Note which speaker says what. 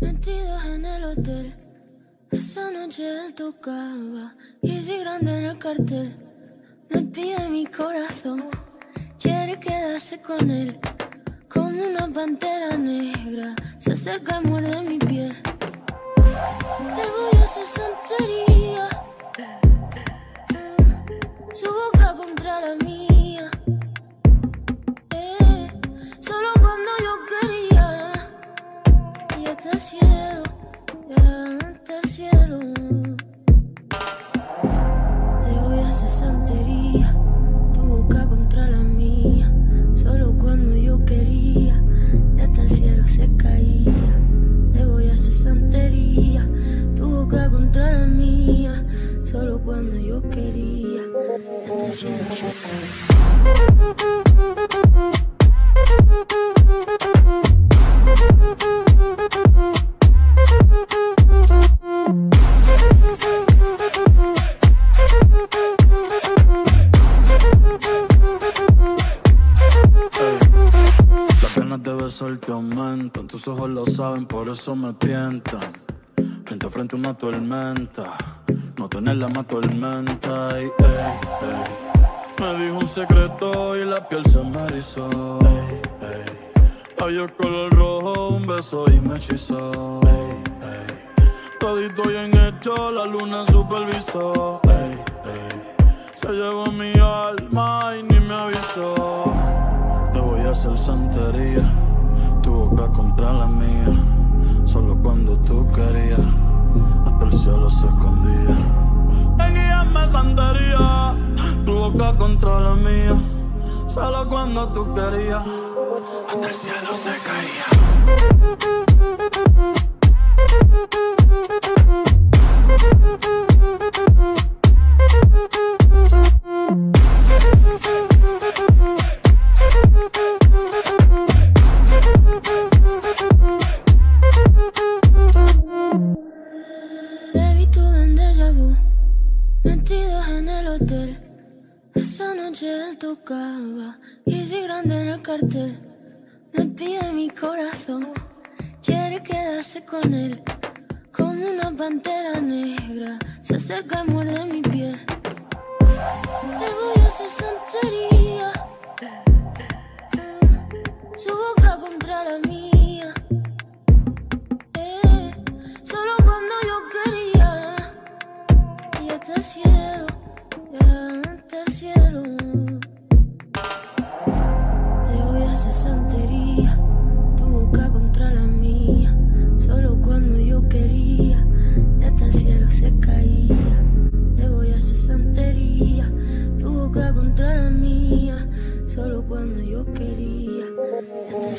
Speaker 1: metidos en el hotel. Esa noche él tocaba, y si grande en el cartel. Me pide mi corazón, quiere quedarse con él. Como una pantera negra, se acerca y muerde mi piel. Le voy a hacer santería. Su boca contra la mía. Te voy a hacer santería. Tu boca contra la mía. Solo cuando yo quería. Y hasta el cielo se caía. Te voy a hacer santería. Tu boca contra la mía. Solo cuando yo quería. Y hasta el cielo se caía.
Speaker 2: De besarte aumentan, tus ojos lo saben, por eso me tientan. Frente a frente una tormenta, no tenerla más tormenta. Ey, ey, ey. Me dijo un secreto y la piel se me erizó. Labios color rojo, un beso y me hechizó. Todito bien hecho, la luna supervisó. Se llevó mi alma y ni me avisó. Te voy a hacer santería, tu boca contra la mía. Solo cuando tú querías, hasta el cielo se escondía. En ella me santería, tu boca contra la mía. Solo cuando tú querías, hasta el cielo se caía.
Speaker 1: Metidos en el hotel. Esa noche él tocaba, y si grande en el cartel. Me pide mi corazón, quiere quedarse con él. Como una pantera negra, se acerca y muerde mi piel. Le voy a hacer santería. Solo cuando yo quería. Y hasta